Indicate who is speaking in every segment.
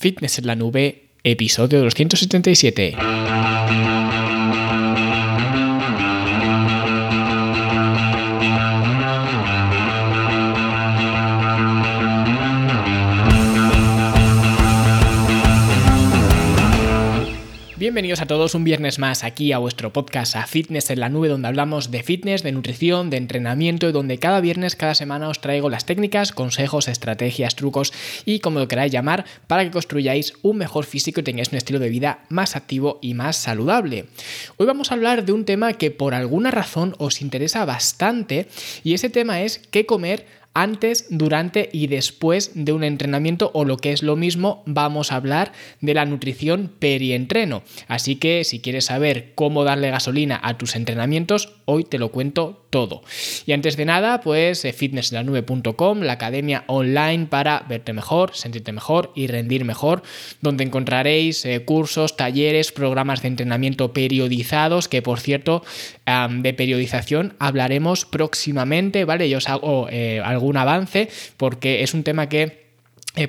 Speaker 1: Fitness en la nube, episodio 277. Bienvenidos a todos un viernes más aquí a vuestro podcast a Fitness en la Nube donde hablamos de fitness, de nutrición, de entrenamiento y donde cada viernes, cada semana os traigo las técnicas, consejos, estrategias, trucos y como lo queráis llamar para que construyáis un mejor físico y tengáis un estilo de vida más activo y más saludable. Hoy vamos a hablar de un tema que por alguna razón os interesa bastante y ese tema es qué comer antes, durante y después de un entrenamiento o lo que es lo mismo, vamos a hablar de la nutrición perientreno. Así que si quieres saber cómo darle gasolina a tus entrenamientos, hoy te lo cuento todo. Y antes de nada, pues eh, fitnesslanube.com, la academia online para verte mejor, sentirte mejor y rendir mejor, donde encontraréis eh, cursos, talleres, programas de entrenamiento periodizados, que por cierto, de periodización hablaremos próximamente, ¿vale? Yo os hago eh, algún avance porque es un tema que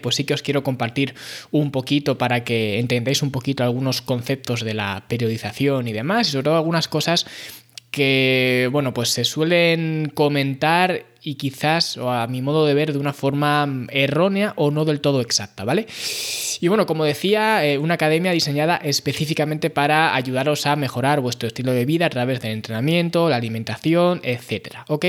Speaker 1: pues sí que os quiero compartir un poquito para que entendáis un poquito algunos conceptos de la periodización y demás, y sobre todo algunas cosas que, bueno, pues se suelen comentar y quizás, o a mi modo de ver, de una forma errónea o no del todo exacta, ¿vale? Y bueno, como decía, eh, una academia diseñada específicamente para ayudaros a mejorar vuestro estilo de vida a través del entrenamiento, la alimentación, etcétera, ¿ok?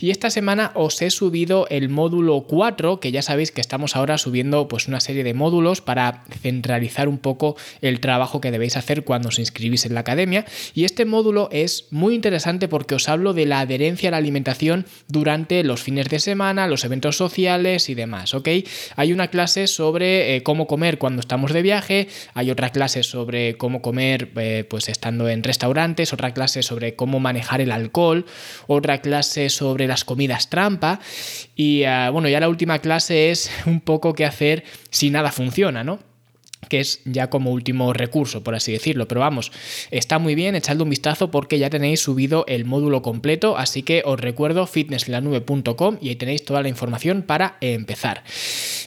Speaker 1: Y esta semana os he subido el módulo 4, que ya sabéis que estamos ahora subiendo pues una serie de módulos para centralizar un poco el trabajo que debéis hacer cuando os inscribís en la academia. Y este módulo es muy interesante porque os hablo de la adherencia a la alimentación durante los fines de semana, los eventos sociales y demás, ¿ok? Hay una clase sobre eh, cómo comer cuando estamos de viaje, hay otra clase sobre cómo comer eh, pues estando en restaurantes, otra clase sobre cómo manejar el alcohol, otra clase sobre las comidas trampa y ah, bueno, ya la última clase es un poco qué hacer si nada funciona, ¿no? Que es ya como último recurso, por así decirlo. Pero vamos, está muy bien, echadle un vistazo porque ya tenéis subido el módulo completo, así que os recuerdo fitnesslanube.com y ahí tenéis toda la información para empezar.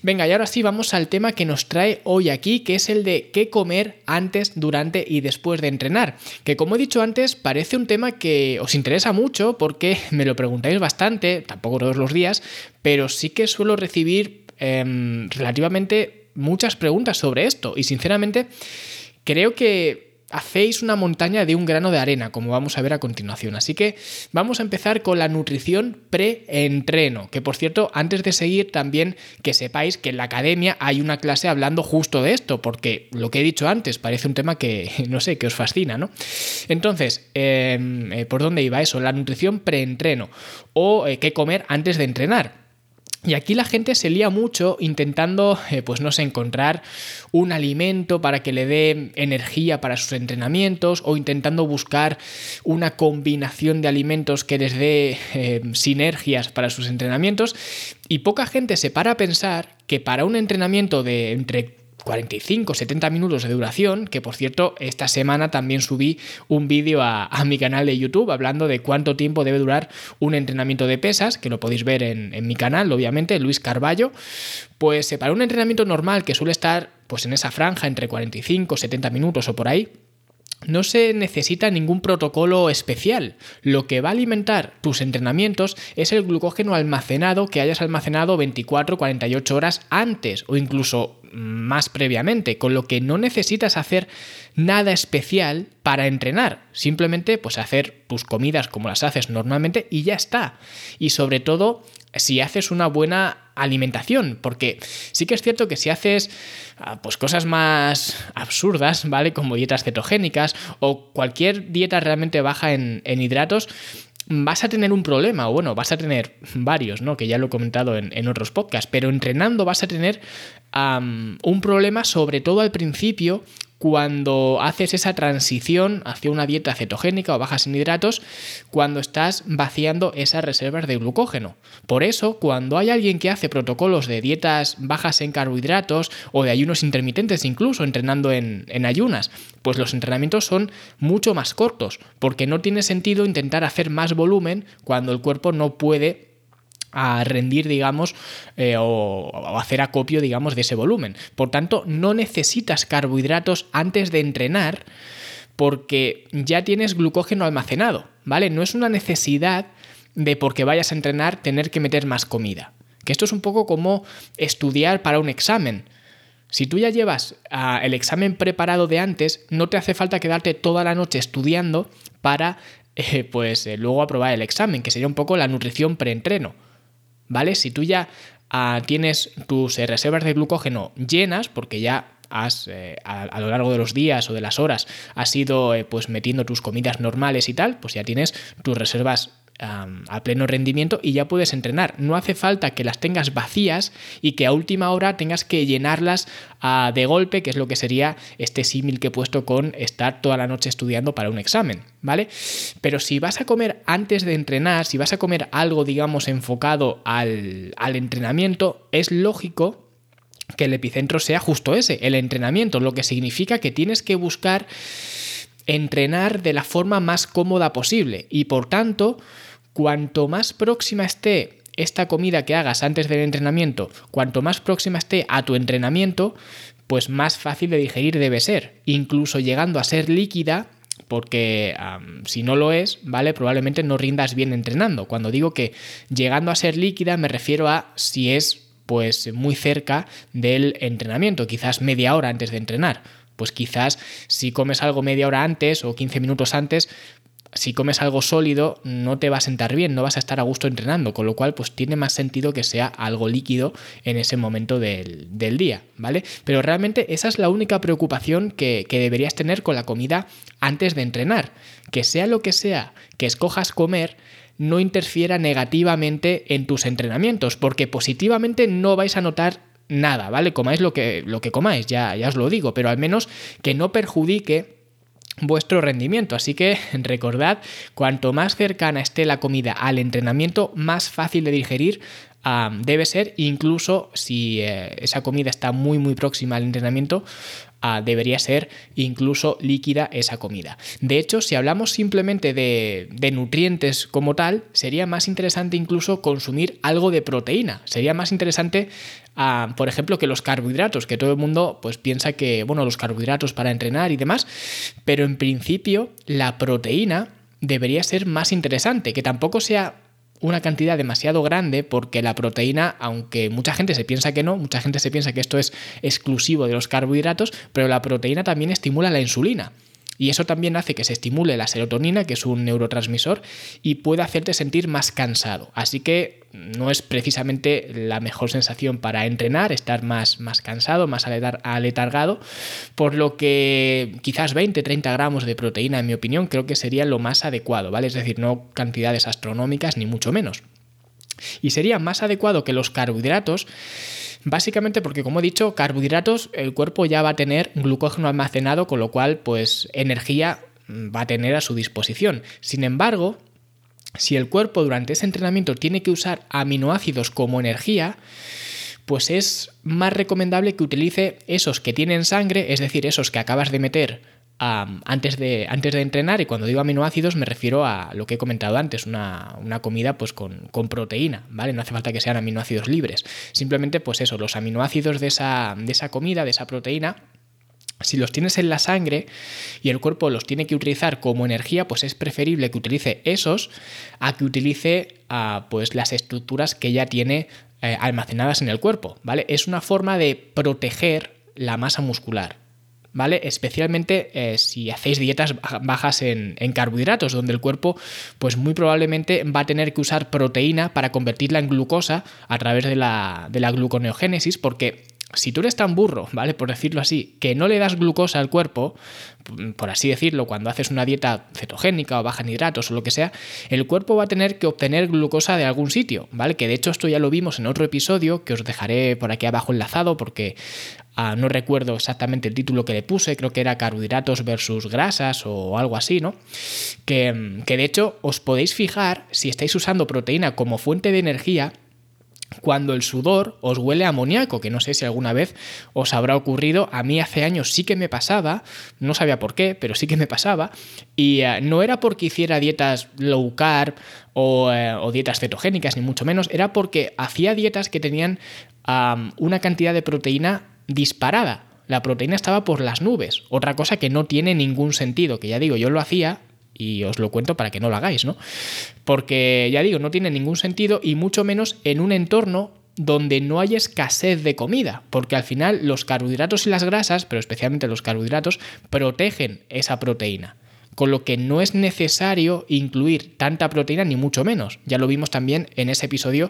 Speaker 1: Venga, y ahora sí vamos al tema que nos trae hoy aquí, que es el de qué comer antes, durante y después de entrenar. Que como he dicho antes, parece un tema que os interesa mucho porque me lo preguntáis bastante, tampoco todos los días, pero sí que suelo recibir em, relativamente muchas preguntas sobre esto y sinceramente creo que hacéis una montaña de un grano de arena, como vamos a ver a continuación. Así que vamos a empezar con la nutrición pre-entreno, que por cierto, antes de seguir también que sepáis que en la academia hay una clase hablando justo de esto, porque lo que he dicho antes parece un tema que, no sé, que os fascina, ¿no? Entonces, em, eh, ¿por dónde iba eso? La nutrición pre-entreno o eh, qué comer antes de entrenar. Y aquí la gente se lía mucho intentando, eh, pues no sé, encontrar un alimento para que le dé energía para sus entrenamientos o intentando buscar una combinación de alimentos que les dé eh, sinergias para sus entrenamientos. Y poca gente se para a pensar que para un entrenamiento de entre 45, 70 minutos de duración, que por cierto, esta semana también subí un vídeo a, mi canal de YouTube hablando de cuánto tiempo debe durar un entrenamiento de pesas, que lo podéis ver en, mi canal, obviamente, Luis Carballo. Pues para un entrenamiento normal que suele estar pues en esa franja entre 45, 70 minutos o por ahí, no se necesita ningún protocolo especial. Lo que va a alimentar tus entrenamientos es el glucógeno almacenado que hayas almacenado 24-48 horas antes o incluso más previamente, con lo que no necesitas hacer nada especial para entrenar, simplemente pues hacer tus comidas como las haces normalmente y ya está. Y sobre todo si haces una buena alimentación, porque sí que es cierto que si haces ah, pues cosas más absurdas, ¿vale? Como dietas cetogénicas o cualquier dieta realmente baja en, hidratos, vas a tener un problema, o bueno, vas a tener varios, ¿no? Que ya lo he comentado en, otros podcasts, pero entrenando vas a tener un problema, sobre todo al principio, cuando haces esa transición hacia una dieta cetogénica o bajas en hidratos, cuando estás vaciando esas reservas de glucógeno. Por eso, cuando hay alguien que hace protocolos de dietas bajas en carbohidratos o de ayunos intermitentes, incluso entrenando en, en ayunas, pues los entrenamientos son mucho más cortos, porque no tiene sentido intentar hacer más volumen cuando el cuerpo no puede a rendir, digamos, eh, o, hacer acopio, digamos, de ese volumen. Por tanto, no necesitas carbohidratos antes de entrenar porque ya tienes glucógeno almacenado, ¿vale? No es una necesidad de porque vayas a entrenar tener que meter más comida. Que esto es un poco como estudiar para un examen. Si tú ya llevas ah, el examen preparado de antes, no te hace falta quedarte toda la noche estudiando para eh, pues eh, luego aprobar el examen, que sería un poco la nutrición preentreno. ¿Vale? Si tú ya ah, tienes tus eh, reservas de glucógeno llenas, porque ya has a, a, lo largo de los días o de las horas has ido pues metiendo tus comidas normales y tal, pues ya tienes tus reservas a pleno rendimiento y ya puedes entrenar. No hace falta que las tengas vacías y que a última hora tengas que llenarlas de golpe, que es lo que sería este símil que he puesto con estar toda la noche estudiando para un examen, ¿vale? Pero si vas a comer antes de entrenar, si vas a comer algo, digamos, enfocado al, al entrenamiento, es lógico que el epicentro sea justo ese, el entrenamiento, lo que significa que tienes que buscar entrenar de la forma más cómoda posible y por tanto cuanto más próxima esté esta comida que hagas antes del entrenamiento, cuanto más próxima esté a tu entrenamiento, pues más fácil de digerir debe ser, incluso llegando a ser líquida porque si no lo es, ¿vale? Probablemente no rindas bien entrenando. Cuando digo que llegando a ser líquida me refiero a si es pues muy cerca del entrenamiento, quizás media hora antes de entrenar. Pues quizás si comes algo media hora antes o 15 minutos antes, si comes algo sólido no te va a sentar bien, no vas a estar a gusto entrenando, con lo cual pues tiene más sentido que sea algo líquido en ese momento del, día, ¿vale? Pero realmente esa es la única preocupación que, que deberías tener con la comida antes de entrenar, que sea lo que sea que escojas comer, no interfiera negativamente en tus entrenamientos, porque positivamente no vais a notar nada, ¿vale? Comáis lo que, lo que comáis, ya, ya os lo digo, pero al menos que no perjudique vuestro rendimiento. Así que recordad, cuanto más cercana esté la comida al entrenamiento, más fácil de digerir debe ser, incluso si eh, esa comida está muy muy próxima al entrenamiento, debería ser incluso líquida esa comida. De hecho, si hablamos simplemente de, nutrientes como tal, sería más interesante incluso consumir algo de proteína. Sería más interesante Uh, por ejemplo, que los carbohidratos, que todo el mundo pues piensa que, bueno, los carbohidratos para entrenar y demás, pero en principio la proteína debería ser más interesante, que tampoco sea una cantidad demasiado grande porque la proteína, aunque mucha gente se piensa que no, mucha gente se piensa que esto es exclusivo de los carbohidratos, pero la proteína también estimula la insulina. Y eso también hace que se estimule la serotonina, que es un neurotransmisor, y puede hacerte sentir más cansado. Así que no es precisamente la mejor sensación para entrenar, estar más, más cansado, más aletargado, por lo que quizás 20-30 gramos de proteína, en mi opinión, creo que sería lo más adecuado, ¿vale? Es decir, no cantidades astronómicas ni mucho menos. Y sería más adecuado que los carbohidratos Básicamente porque, como he dicho, carbohidratos, el cuerpo ya va a tener glucógeno almacenado, con lo cual, pues energía mm, va a tener a su disposición. Sin embargo, si el cuerpo durante ese entrenamiento tiene que usar aminoácidos como energía, pues es más recomendable que utilice esos que tienen sangre, es decir, esos que acabas de meter antes, de, antes de entrenar, y cuando digo aminoácidos me refiero a lo que he comentado antes, una, comida pues con, proteína, ¿vale? No hace falta que sean aminoácidos libres. Simplemente, pues eso, los aminoácidos de esa, de esa comida, de esa proteína, si los tienes en la sangre y el cuerpo los tiene que utilizar como energía, pues es preferible que utilice esos a que utilice pues las estructuras que ya tiene eh, almacenadas en el cuerpo, ¿vale? Es una forma de proteger la masa muscular. ¿Vale? Especialmente eh, si hacéis dietas bajas en, carbohidratos, donde el cuerpo, pues muy probablemente va a tener que usar proteína para convertirla en glucosa a través de la, de la gluconeogénesis, porque si tú eres tan burro, ¿vale? Por decirlo así, que no le das glucosa al cuerpo, por así decirlo, cuando haces una dieta cetogénica o baja en hidratos o lo que sea, el cuerpo va a tener que obtener glucosa de algún sitio, ¿vale? Que de hecho esto ya lo vimos en otro episodio que os dejaré por aquí abajo enlazado porque ah, no recuerdo exactamente el título que le puse, creo que era carbohidratos versus grasas o algo así, ¿no? Que, que de hecho os podéis fijar si estáis usando proteína como fuente de energía cuando el sudor os huele a amoníaco, que no sé si alguna vez os habrá ocurrido, a mí hace años sí que me pasaba, no sabía por qué, pero sí que me pasaba, y eh, no era porque hiciera dietas low carb o, eh, dietas cetogénicas, ni mucho menos, era porque hacía dietas que tenían una cantidad de proteína disparada. La proteína estaba por las nubes, otra cosa que no tiene ningún sentido, que ya digo, yo lo hacía y os lo cuento para que no lo hagáis, ¿no? Porque ya digo, no tiene ningún sentido y mucho menos en un entorno donde no hay escasez de comida, porque al final los carbohidratos y las grasas, pero especialmente los carbohidratos, protegen esa proteína con lo que no es necesario incluir tanta proteína ni mucho menos. Ya lo vimos también en ese episodio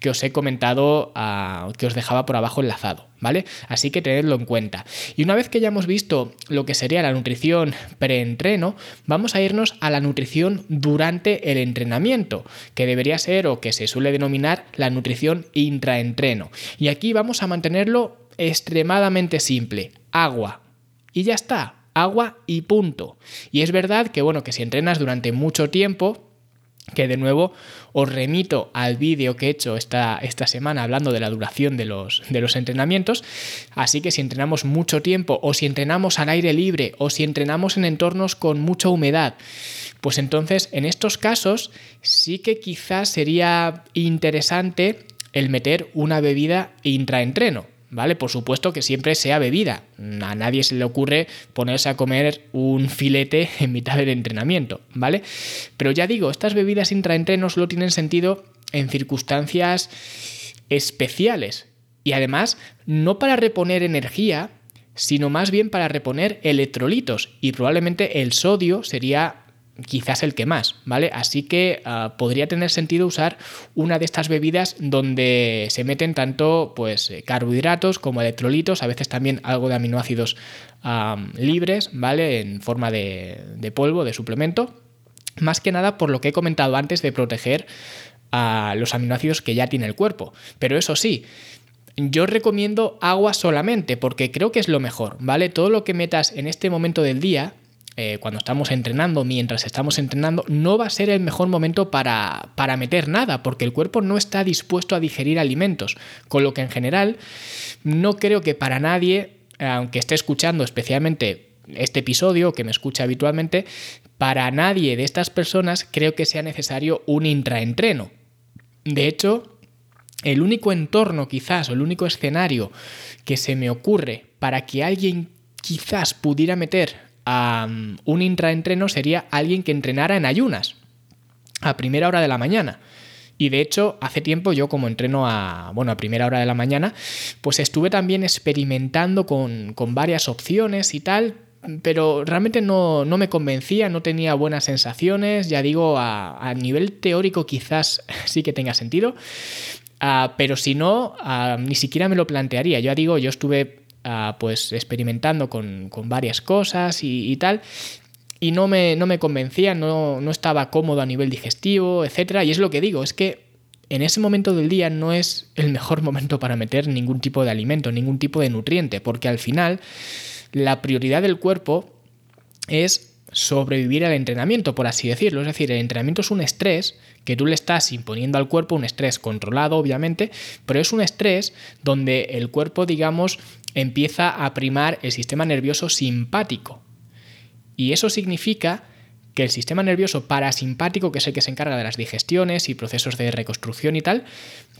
Speaker 1: que os he comentado, ah, que os dejaba por abajo enlazado, ¿vale? Así que tenedlo en cuenta. Y una vez que ya hemos visto lo que sería la nutrición preentreno, vamos a irnos a la nutrición durante el entrenamiento, que debería ser o que se suele denominar la nutrición intraentreno. Y aquí vamos a mantenerlo extremadamente simple, agua. Y ya está, agua y punto. Y es verdad que, bueno, que si entrenas durante mucho tiempo, que de nuevo os remito al vídeo que he hecho esta, esta semana hablando de la duración de los, de los entrenamientos. Así que si entrenamos mucho tiempo o si entrenamos al aire libre o si entrenamos en entornos con mucha humedad, pues entonces en estos casos sí que quizás sería interesante el meter una bebida intraentreno. ¿Vale? Por supuesto que siempre sea bebida. A nadie se le ocurre ponerse a comer un filete en mitad del entrenamiento, ¿vale? Pero ya digo, estas bebidas intraentrenos solo tienen sentido en circunstancias especiales. Y además, no para reponer energía, sino más bien para reponer electrolitos. Y probablemente el sodio sería quizás el que más, ¿vale? Así que ah, podría tener sentido usar una de estas bebidas donde se meten tanto pues eh, carbohidratos como electrolitos, a veces también algo de aminoácidos libres, ¿vale? En forma de, polvo, de suplemento. Más que nada por lo que he comentado antes de proteger a los aminoácidos que ya tiene el cuerpo. Pero eso sí, yo recomiendo agua solamente porque creo que es lo mejor, ¿vale? Todo lo que metas en este momento del día eh, cuando estamos entrenando, mientras estamos entrenando, no va a ser el mejor momento para, para meter nada, porque el cuerpo no está dispuesto a digerir alimentos. Con lo que en general no creo que para nadie, aunque esté escuchando especialmente este episodio, que me escucha habitualmente, para nadie de estas personas creo que sea necesario un intraentreno. De hecho, el único entorno quizás o el único escenario que se me ocurre para que alguien quizás pudiera meter un intraentreno sería alguien que entrenara en ayunas, a primera hora de la mañana. Y de hecho, hace tiempo yo como entreno a, bueno, a primera hora de la mañana, pues estuve también experimentando con, varias opciones y tal, pero realmente no, me convencía, no tenía buenas sensaciones, ya digo, a, nivel teórico quizás sí que tenga sentido, ah, pero si no, ah, ni siquiera me lo plantearía. Ya digo, yo estuve pues experimentando con, varias cosas y, tal. Y no me, no me convencía, no, no, estaba cómodo a nivel digestivo, etc. Y es lo que digo, es que en ese momento del día no es el mejor momento para meter ningún tipo de alimento, ningún tipo de nutriente, porque al final la prioridad del cuerpo es sobrevivir al entrenamiento, por así decirlo. Es decir, el entrenamiento es un estrés que tú le estás imponiendo al cuerpo, un estrés controlado, obviamente, pero es un estrés donde el cuerpo, digamos, empieza a primar el sistema nervioso simpático. Y eso significa que el sistema nervioso parasimpático, que es el que se encarga de las digestiones y procesos de reconstrucción y tal,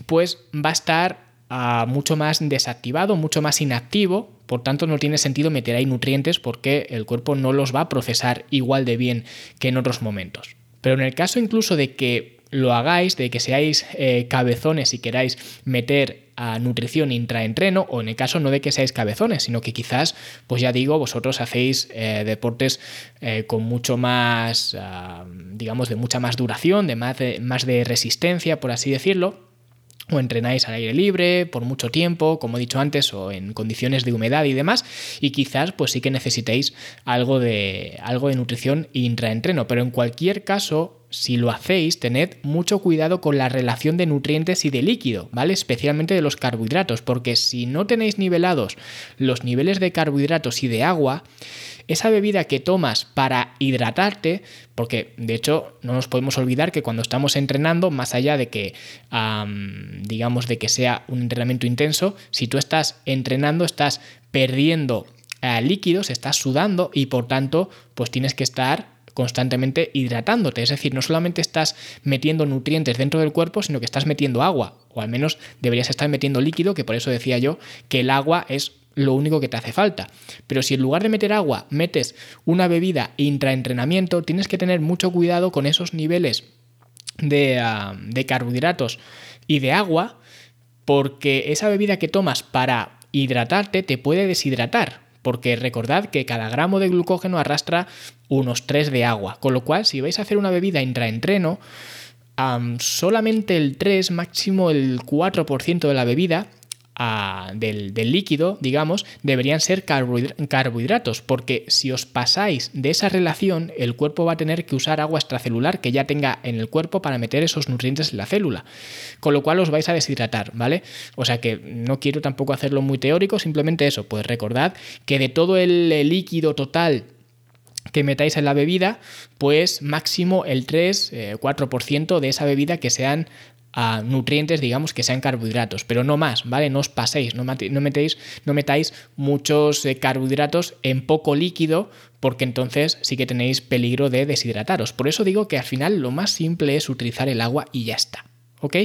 Speaker 1: pues va a estar ah, mucho más desactivado, mucho más inactivo, por tanto no tiene sentido meter ahí nutrientes porque el cuerpo no los va a procesar igual de bien que en otros momentos. Pero en el caso incluso de que lo hagáis, de que seáis eh, cabezones y queráis meter a nutrición intraentreno o en el caso no de que seáis cabezones, sino que quizás, pues ya digo, vosotros hacéis eh, deportes eh, con mucho más, ah, digamos, de mucha más duración, de más, de más de resistencia, por así decirlo, o entrenáis al aire libre por mucho tiempo, como he dicho antes, o en condiciones de humedad y demás, y quizás pues sí que necesitéis algo de, algo de nutrición intraentreno, pero en cualquier caso si lo hacéis, tened mucho cuidado con la relación de nutrientes y de líquido, ¿vale? Especialmente de los carbohidratos, porque si no tenéis nivelados los niveles de carbohidratos y de agua, esa bebida que tomas para hidratarte, porque de hecho no nos podemos olvidar que cuando estamos entrenando, más allá de que, digamos, de que sea un entrenamiento intenso, si tú estás entrenando, estás perdiendo eh, líquidos, estás sudando y por tanto, pues tienes que estar constantemente hidratándote. Es decir, no solamente estás metiendo nutrientes dentro del cuerpo, sino que estás metiendo agua, o al menos deberías estar metiendo líquido, que por eso decía yo que el agua es lo único que te hace falta. Pero si en lugar de meter agua metes una bebida intraentrenamiento, tienes que tener mucho cuidado con esos niveles de, ah, carbohidratos y de agua, porque esa bebida que tomas para hidratarte te puede deshidratar porque recordad que cada gramo de glucógeno arrastra unos 3 de agua, con lo cual si vais a hacer una bebida intraentreno, solamente el 3, máximo el 4% de la bebida del, líquido, digamos, deberían ser carbohidratos, porque si os pasáis de esa relación, el cuerpo va a tener que usar agua extracelular que ya tenga en el cuerpo para meter esos nutrientes en la célula, con lo cual os vais a deshidratar, ¿vale? O sea que no quiero tampoco hacerlo muy teórico, simplemente eso, pues recordad que de todo el líquido total que metáis en la bebida, pues máximo el 3-4% eh, de esa bebida que sean a nutrientes, digamos, que sean carbohidratos, pero no más, ¿vale? No os paséis, no, metéis, no metáis muchos eh, carbohidratos en poco líquido, porque entonces sí que tenéis peligro de deshidrataros. Por eso digo que al final lo más simple es utilizar el agua y ya está. ¿Ok?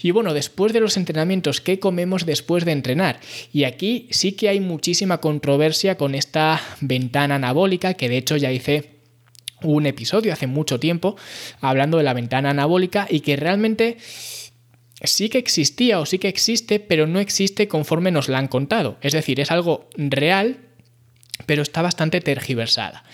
Speaker 1: Y bueno, después de los entrenamientos, ¿qué comemos después de entrenar? Y aquí sí que hay muchísima controversia con esta ventana anabólica, que de hecho ya hice un episodio hace mucho tiempo hablando de la ventana anabólica y que realmente sí que existía o sí que existe, pero no existe conforme nos la han contado. Es decir, es algo real, pero está bastante tergiversada.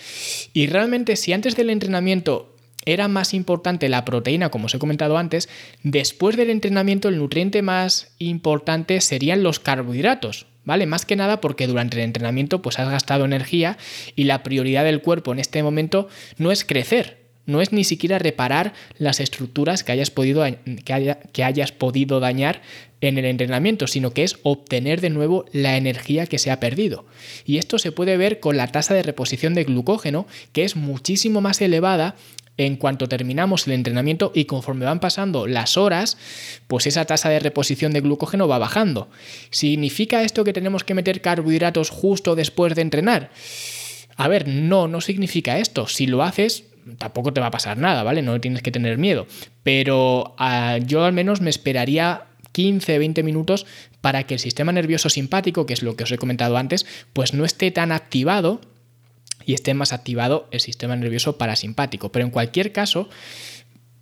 Speaker 1: Y realmente si antes del entrenamiento era más importante la proteína, como os he comentado antes, después del entrenamiento el nutriente más importante serían los carbohidratos, ¿vale? Más que nada porque durante el entrenamiento pues has gastado energía y la prioridad del cuerpo en este momento no es crecer, no es ni siquiera reparar las estructuras que hayas podido, que, que hayas podido dañar en el entrenamiento, sino que es obtener de nuevo la energía que se ha perdido. Y esto se puede ver con la tasa de reposición de glucógeno, que es muchísimo más elevada en cuanto terminamos el entrenamiento y conforme van pasando las horas, pues esa tasa de reposición de glucógeno va bajando. ¿Significa esto que tenemos que meter carbohidratos justo después de entrenar? A ver, no, no significa esto. Si lo haces, tampoco te va a pasar nada, ¿vale? No tienes que tener miedo. Pero ah, yo al menos me esperaría 15, 20 minutos para que el sistema nervioso simpático, que es lo que os he comentado antes, pues no esté tan activado y esté más activado el sistema nervioso parasimpático. Pero en cualquier caso,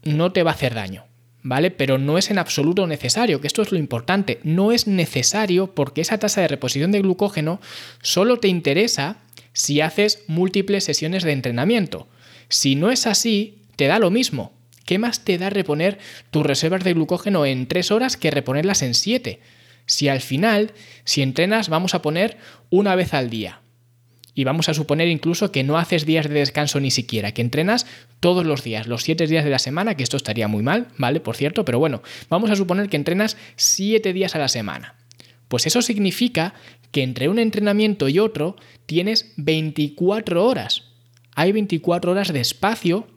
Speaker 1: no te va a hacer daño. ¿Vale? Pero no es en absoluto necesario, que esto es lo importante. No es necesario porque esa tasa de reposición de glucógeno solo te interesa si haces múltiples sesiones de entrenamiento. Si no es así, te da lo mismo. ¿Qué más te da reponer tus reservas de glucógeno en 3 horas que reponerlas en 7? Si al final, si entrenas, vamos a poner una vez al día, y vamos a suponer incluso que no haces días de descanso ni siquiera, que entrenas todos los días, los siete días de la semana, que esto estaría muy mal, ¿vale? Por cierto, pero bueno, vamos a suponer que entrenas siete días a la semana. Pues eso significa que entre un entrenamiento y otro tienes 24 horas. Hay 24 horas de espacio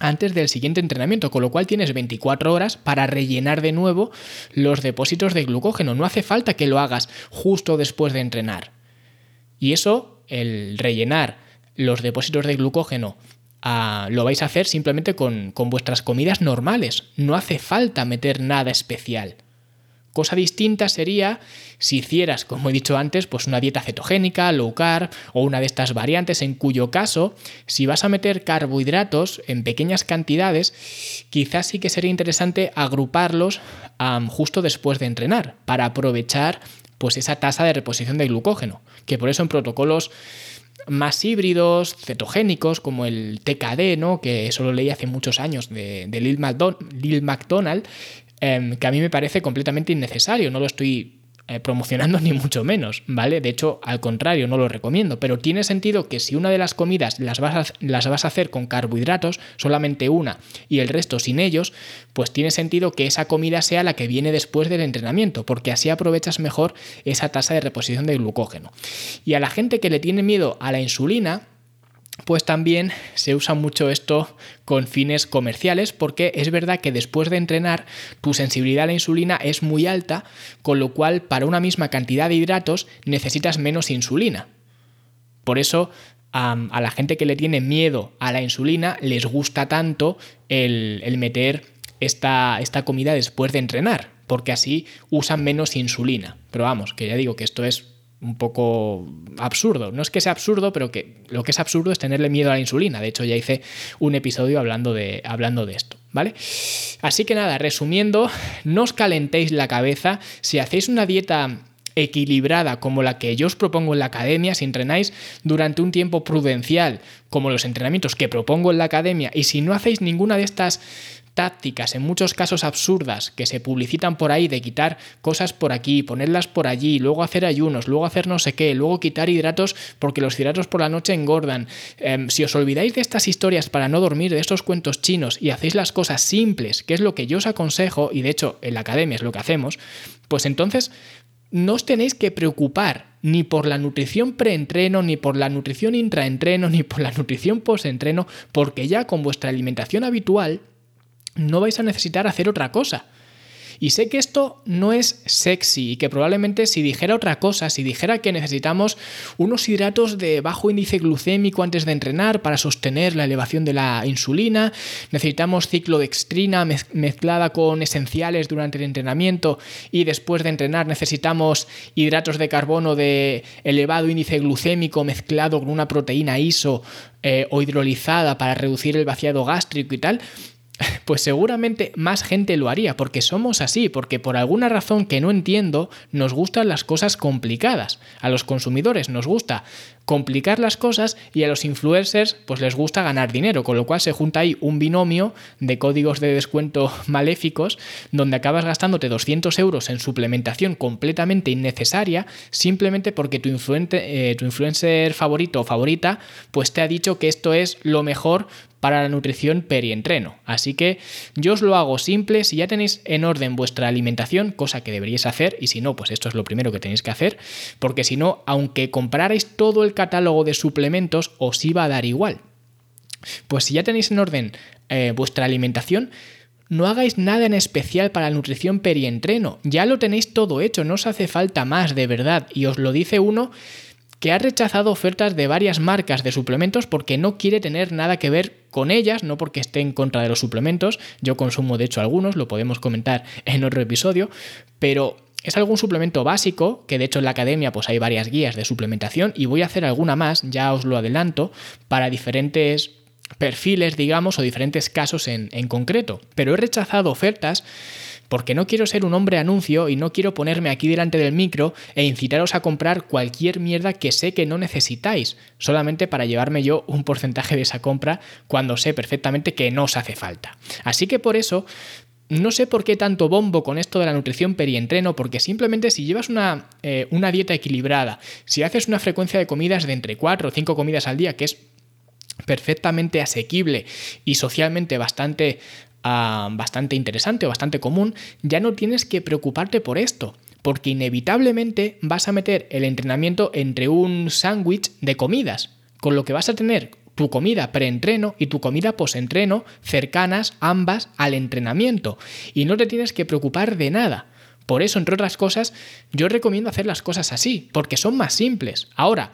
Speaker 1: antes del siguiente entrenamiento, con lo cual tienes 24 horas para rellenar de nuevo los depósitos de glucógeno. No hace falta que lo hagas justo después de entrenar. Y eso el rellenar los depósitos de glucógeno ah, lo vais a hacer simplemente con, con vuestras comidas normales. No hace falta meter nada especial. Cosa distinta sería si hicieras, como he dicho antes, pues una dieta cetogénica, low carb o una de estas variantes, en cuyo caso, si vas a meter carbohidratos en pequeñas cantidades, quizás sí que sería interesante agruparlos justo después de entrenar, para aprovechar pues esa tasa de reposición de glucógeno, que por eso en protocolos más híbridos, cetogénicos, como el TKD, ¿no? que eso lo leí hace muchos años de, de Lil, McDonald, em, que a mí me parece completamente innecesario, no lo estoy eh, promocionando ni mucho menos, ¿vale? De hecho, al contrario, no lo recomiendo, pero tiene sentido que si una de las comidas las vas las vas a hacer con carbohidratos, solamente una y el resto sin ellos, pues tiene sentido que esa comida sea la que viene después del entrenamiento, porque así aprovechas mejor esa tasa de reposición de glucógeno. Y a la gente que le tiene miedo a la insulina, pues también se usa mucho esto con fines comerciales porque es verdad que después de entrenar tu sensibilidad a la insulina es muy alta, con lo cual para una misma cantidad de hidratos necesitas menos insulina. Por eso a la gente que le tiene miedo a la insulina les gusta tanto el, meter esta, esta comida después de entrenar, porque así usan menos insulina. Pero vamos, que ya digo que esto es un poco absurdo. No es que sea absurdo, pero que lo que es absurdo es tenerle miedo a la insulina. De hecho, ya hice un episodio hablando de, hablando de esto, ¿vale? Así que nada, resumiendo, no os calentéis la cabeza. Si hacéis una dieta equilibrada como la que yo os propongo en la academia, si entrenáis durante un tiempo prudencial como los entrenamientos que propongo en la academia y si no hacéis ninguna de estas tácticas, en muchos casos absurdas, que se publicitan por ahí de quitar cosas por aquí, ponerlas por allí, luego hacer ayunos, luego hacer no sé qué, luego quitar hidratos porque los hidratos por la noche engordan. Em, si os olvidáis de estas historias para no dormir, de estos cuentos chinos y hacéis las cosas simples, que es lo que yo os aconsejo, y de hecho en la academia es lo que hacemos, pues entonces no os tenéis que preocupar ni por la nutrición preentreno, ni por la nutrición intraentreno, ni por la nutrición postentreno, porque ya con vuestra alimentación habitual no vais a necesitar hacer otra cosa. Y sé que esto no es sexy y que probablemente si dijera otra cosa, si dijera que necesitamos unos hidratos de bajo índice glucémico antes de entrenar para sostener la elevación de la insulina, necesitamos ciclodextrina mezclada con esenciales durante el entrenamiento y después de entrenar necesitamos hidratos de carbono de elevado índice glucémico mezclado con una proteína ISO eh, o hidrolizada para reducir el vaciado gástrico y tal, pues seguramente más gente lo haría, porque somos así, porque por alguna razón que no entiendo nos gustan las cosas complicadas. A los consumidores nos gusta complicar las cosas y a los influencers pues les gusta ganar dinero, con lo cual se junta ahí un binomio de códigos de descuento maléficos donde acabas gastándote 200 euros en suplementación completamente innecesaria simplemente porque tu, eh, tu influencer favorito o favorita pues te ha dicho que esto es lo mejor para la nutrición perientreno. Así que yo os lo hago simple, si ya tenéis en orden vuestra alimentación, cosa que deberíais hacer, y si no, pues esto es lo primero que tenéis que hacer, porque si no, aunque comprarais todo el catálogo de suplementos, os iba a dar igual. Pues si ya tenéis en orden eh, vuestra alimentación, no hagáis nada en especial para la nutrición perientreno, ya lo tenéis todo hecho, no os hace falta más, de verdad, y os lo dice uno que ha rechazado ofertas de varias marcas de suplementos porque no quiere tener nada que ver con ellas, no porque esté en contra de los suplementos, yo consumo de hecho algunos, lo podemos comentar en otro episodio, pero es algún suplemento básico, que de hecho en la academia pues hay varias guías de suplementación y voy a hacer alguna más, ya os lo adelanto, para diferentes perfiles, digamos, o diferentes casos en, en concreto. Pero he rechazado ofertas porque no quiero ser un hombre anuncio y no quiero ponerme aquí delante del micro e incitaros a comprar cualquier mierda que sé que no necesitáis, solamente para llevarme yo un porcentaje de esa compra cuando sé perfectamente que no os hace falta. Así que por eso no sé por qué tanto bombo con esto de la nutrición perientreno, porque simplemente si llevas una, eh, una, dieta equilibrada, si haces una frecuencia de comidas de entre 4 o 5 comidas al día, que es perfectamente asequible y socialmente bastante bastante interesante o bastante común, ya no tienes que preocuparte por esto, porque inevitablemente vas a meter el entrenamiento entre un sándwich de comidas, con lo que vas a tener tu comida preentreno y tu comida posentreno cercanas ambas al entrenamiento y no te tienes que preocupar de nada. Por eso, entre otras cosas, yo recomiendo hacer las cosas así, porque son más simples. Ahora,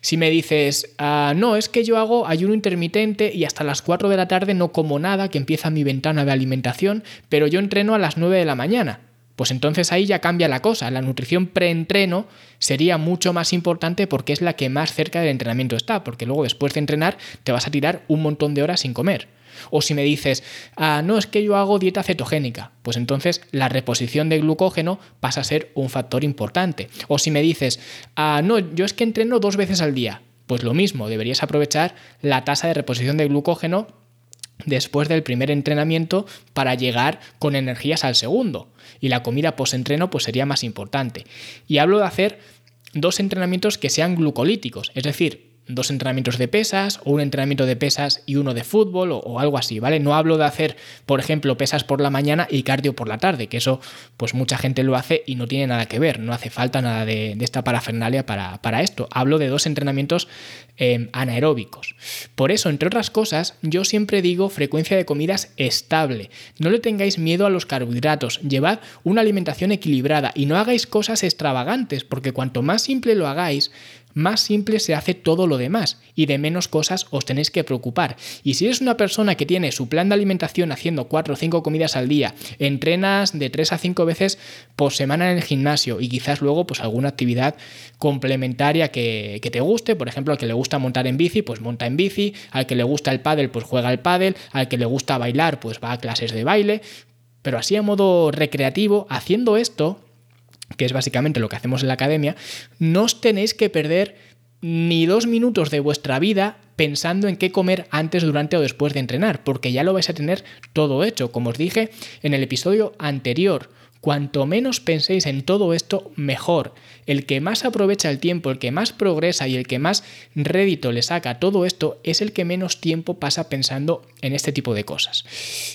Speaker 1: si me dices, ah, no, es que yo hago ayuno intermitente y hasta las 4 de la tarde no como nada, que empieza mi ventana de alimentación, pero yo entreno a las 9 de la mañana. Pues entonces ahí ya cambia la cosa. La nutrición preentreno sería mucho más importante porque es la que más cerca del entrenamiento está, porque luego después de entrenar te vas a tirar un montón de horas sin comer. O si me dices, ah, no, es que yo hago dieta cetogénica, pues entonces la reposición de glucógeno pasa a ser un factor importante. O si me dices, ah, no, yo es que entreno dos veces al día, pues lo mismo, deberías aprovechar la tasa de reposición de glucógeno después del primer entrenamiento para llegar con energías al segundo. Y la comida post-entreno pues sería más importante. Y hablo de hacer dos entrenamientos que sean glucolíticos, es decir, dos entrenamientos de pesas o un entrenamiento de pesas y uno de fútbol o, algo así, ¿vale? No hablo de hacer, por ejemplo, pesas por la mañana y cardio por la tarde, que eso pues mucha gente lo hace y no tiene nada que ver, no hace falta nada de, esta parafernalia para, esto. Hablo de dos entrenamientos em, anaeróbicos. Por eso, entre otras cosas, yo siempre digo frecuencia de comidas estable. No le tengáis miedo a los carbohidratos, llevad una alimentación equilibrada y no hagáis cosas extravagantes, porque cuanto más simple lo hagáis, más simple se hace todo lo demás y de menos cosas os tenéis que preocupar. Y si eres una persona que tiene su plan de alimentación haciendo 4 o 5 comidas al día, entrenas de 3 a 5 veces por semana en el gimnasio y quizás luego pues alguna actividad complementaria que, te guste, por ejemplo, al que le gusta montar en bici, pues monta en bici, al que le gusta el pádel, pues juega al pádel, al que le gusta bailar, pues va a clases de baile, pero así a modo recreativo, haciendo esto, que es básicamente lo que hacemos en la academia, no os tenéis que perder ni dos minutos de vuestra vida pensando en qué comer antes, durante o después de entrenar, porque ya lo vais a tener todo hecho. Como os dije en el episodio anterior, Cuanto menos penséis en todo esto, mejor. El que más aprovecha el tiempo, el que más progresa y el que más rédito le saca todo esto es el que menos tiempo pasa pensando en este tipo de cosas.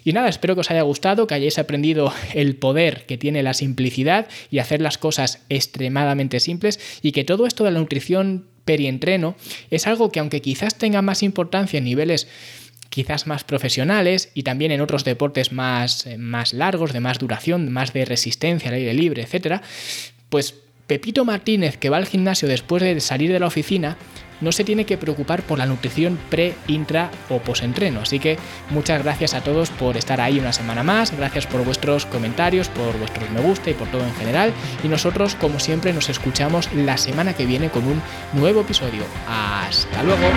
Speaker 1: Y nada, espero que os haya gustado, que hayáis aprendido el poder que tiene la simplicidad y hacer las cosas extremadamente simples y que todo esto de la nutrición perientreno es algo que aunque quizás tenga más importancia en niveles quizás más profesionales y también en otros deportes más, eh, más largos, de más duración, más de resistencia al aire libre, etcétera, pues Pepito Martínez, que va al gimnasio después de salir de la oficina, no se tiene que preocupar por la nutrición pre, intra o post-entreno. Así que muchas gracias a todos por estar ahí una semana más, gracias por vuestros comentarios, por vuestros me gusta y por todo en general. Y nosotros, como siempre, nos escuchamos la semana que viene con un nuevo episodio. Hasta luego.